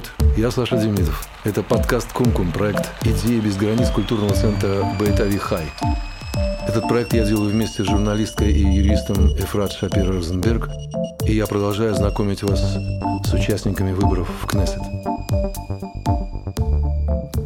Привет, я Саша Демидов. Это подкаст «Кумкум», проект «Идеи без границ» культурного центра Бейтави Хай. Этот проект я делаю вместе с журналисткой и юристом Эфрат Шапир Розенберг, и я продолжаю знакомить вас с участниками выборов в Кнессет.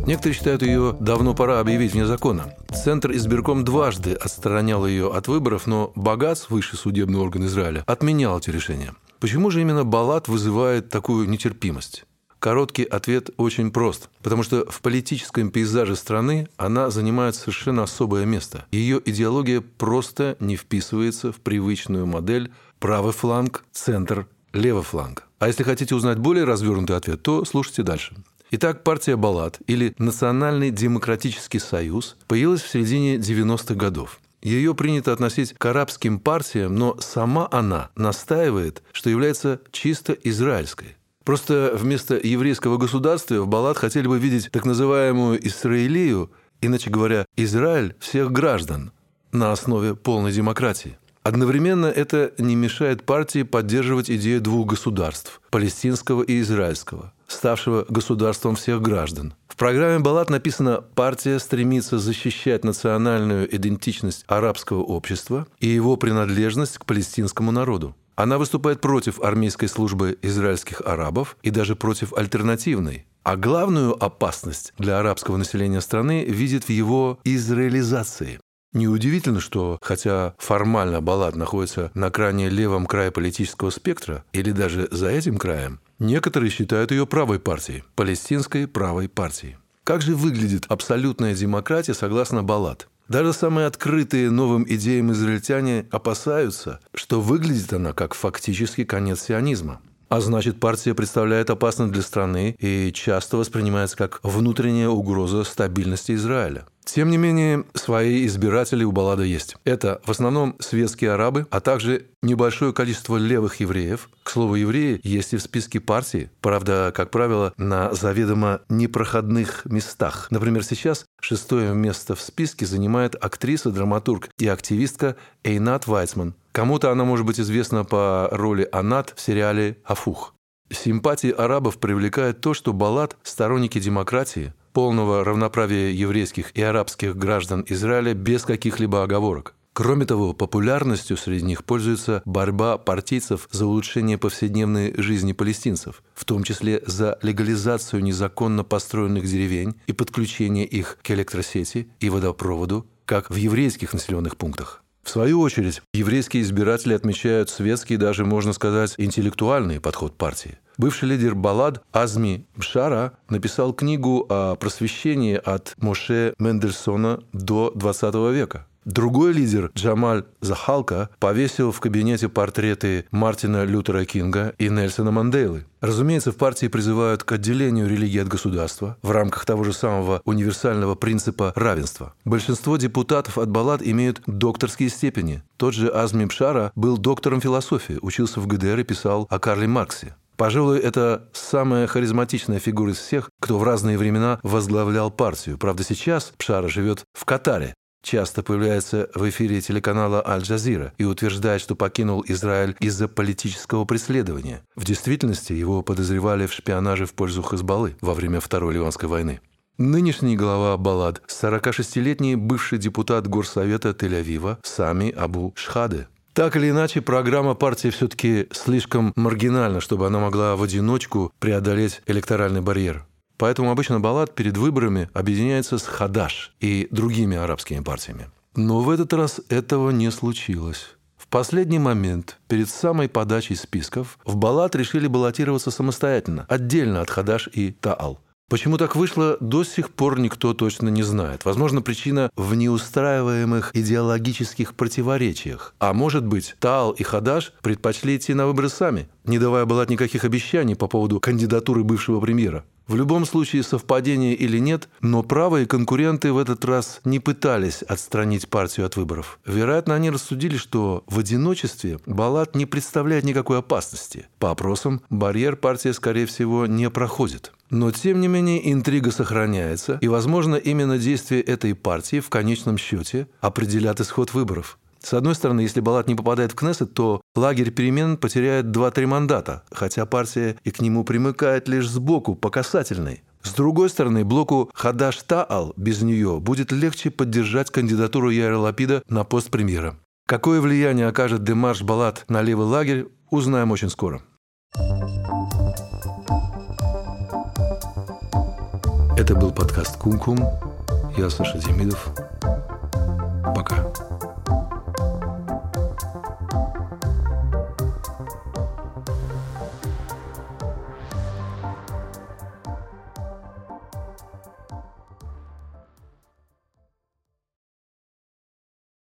Некоторые считают ее давно пора объявить вне закона. Центр избирком дважды отстранял ее от выборов, но Багац, высший судебный орган Израиля, отменял эти решения. Почему же именно Балат вызывает такую нетерпимость? Короткий ответ очень прост. Потому что в политическом пейзаже страны она занимает совершенно особое место. Ее идеология просто не вписывается в привычную модель правый фланг, центр, левый фланг. А если хотите узнать более развернутый ответ, то слушайте дальше. Итак, партия Балат или Национальный демократический союз появилась в середине 90-х годов. Ее принято относить к арабским партиям, но сама она настаивает, что является чисто израильской. Просто вместо еврейского государства в Балат хотели бы видеть так называемую Израилию, иначе говоря, Израиль всех граждан на основе полной демократии. Одновременно это не мешает партии поддерживать идею двух государств – палестинского и израильского, ставшего государством всех граждан. В программе Балат написано «Партия стремится защищать национальную идентичность арабского общества и его принадлежность к палестинскому народу». Она выступает против армейской службы израильских арабов и даже против альтернативной. А главную опасность для арабского населения страны видит в его израилизации. Неудивительно, что, хотя формально Балат находится на крайне левом крае политического спектра, или даже за этим краем, некоторые считают ее правой партией, палестинской правой партией. Как же выглядит абсолютная демократия согласно Балат? Даже самые открытые новым идеям израильтяне опасаются, что выглядит она как фактически конец сионизма. А значит, партия представляет опасность для страны и часто воспринимается как внутренняя угроза стабильности Израиля. Тем не менее, свои избиратели у Баллада есть. Это в основном светские арабы, а также небольшое количество левых евреев. К слову, евреи есть и в списке партии. Правда, как правило, на заведомо непроходных местах. Например, сейчас шестое место в списке занимает актриса, драматург и активистка Эйнат Вайцман. Кому-то она может быть известна по роли Анат в сериале «Афух». Симпатии арабов привлекает то, что Балат – сторонники демократии – полного равноправия еврейских и арабских граждан Израиля без каких-либо оговорок. Кроме того, популярностью среди них пользуется борьба партийцев за улучшение повседневной жизни палестинцев, в том числе за легализацию незаконно построенных деревень и подключение их к электросети и водопроводу, как в еврейских населенных пунктах. В свою очередь, еврейские избиратели отмечают светский, даже, можно сказать, интеллектуальный подход партии. Бывший лидер Балад Азми Бшара написал книгу о просвещении от Моше Мендельсона до 20 века. Другой лидер, Джамаль Захалка, повесил в кабинете портреты Мартина Лютера Кинга и Нельсона Манделы. Разумеется, в партии призывают к отделению религии от государства в рамках того же самого универсального принципа равенства. Большинство депутатов от Балад имеют докторские степени. Тот же Азми Бшара был доктором философии, учился в ГДР и писал о Карле Марксе. Пожалуй, это самая харизматичная фигура из всех, кто в разные времена возглавлял партию. Правда, сейчас Пшара живет в Катаре, часто появляется в эфире телеканала «Аль-Джазира» и утверждает, что покинул Израиль из-за политического преследования. В действительности его подозревали в шпионаже в пользу Хазбаллы во время Второй Ливанской войны. Нынешний глава Балад – 46-летний бывший депутат Горсовета Тель-Авива Сами Абу Шхаде – так или иначе, программа партии все-таки слишком маргинальна, чтобы она могла в одиночку преодолеть электоральный барьер. Поэтому обычно Балат перед выборами объединяется с Хадаш и другими арабскими партиями. Но в этот раз этого не случилось. В последний момент, перед самой подачей списков, в Балат решили баллотироваться самостоятельно, отдельно от Хадаш и Таал. Почему так вышло, до сих пор никто точно не знает. Возможно, причина в неустраиваемых идеологических противоречиях. А может быть, Таал и Хадаш предпочли идти на выборы сами, не давая Балат никаких обещаний по поводу кандидатуры бывшего премьера. В любом случае, совпадение или нет, но правые конкуренты в этот раз не пытались отстранить партию от выборов. Вероятно, они рассудили, что в одиночестве Балат не представляет никакой опасности. По опросам, барьер партия, скорее всего, не проходит. Но, тем не менее, интрига сохраняется, и, возможно, именно действия этой партии в конечном счете определят исход выборов. С одной стороны, если Балат не попадает в Кнессет, то лагерь перемен потеряет 2-3 мандата, хотя партия и к нему примыкает лишь сбоку, по касательной. С другой стороны, блоку Хадаш Таал без нее будет легче поддержать кандидатуру Яра Лапида на пост премьера. Какое влияние окажет Демарш Балат на левый лагерь, узнаем очень скоро. Это был подкаст «Кум-Кум». Я Саша Демидов. Пока.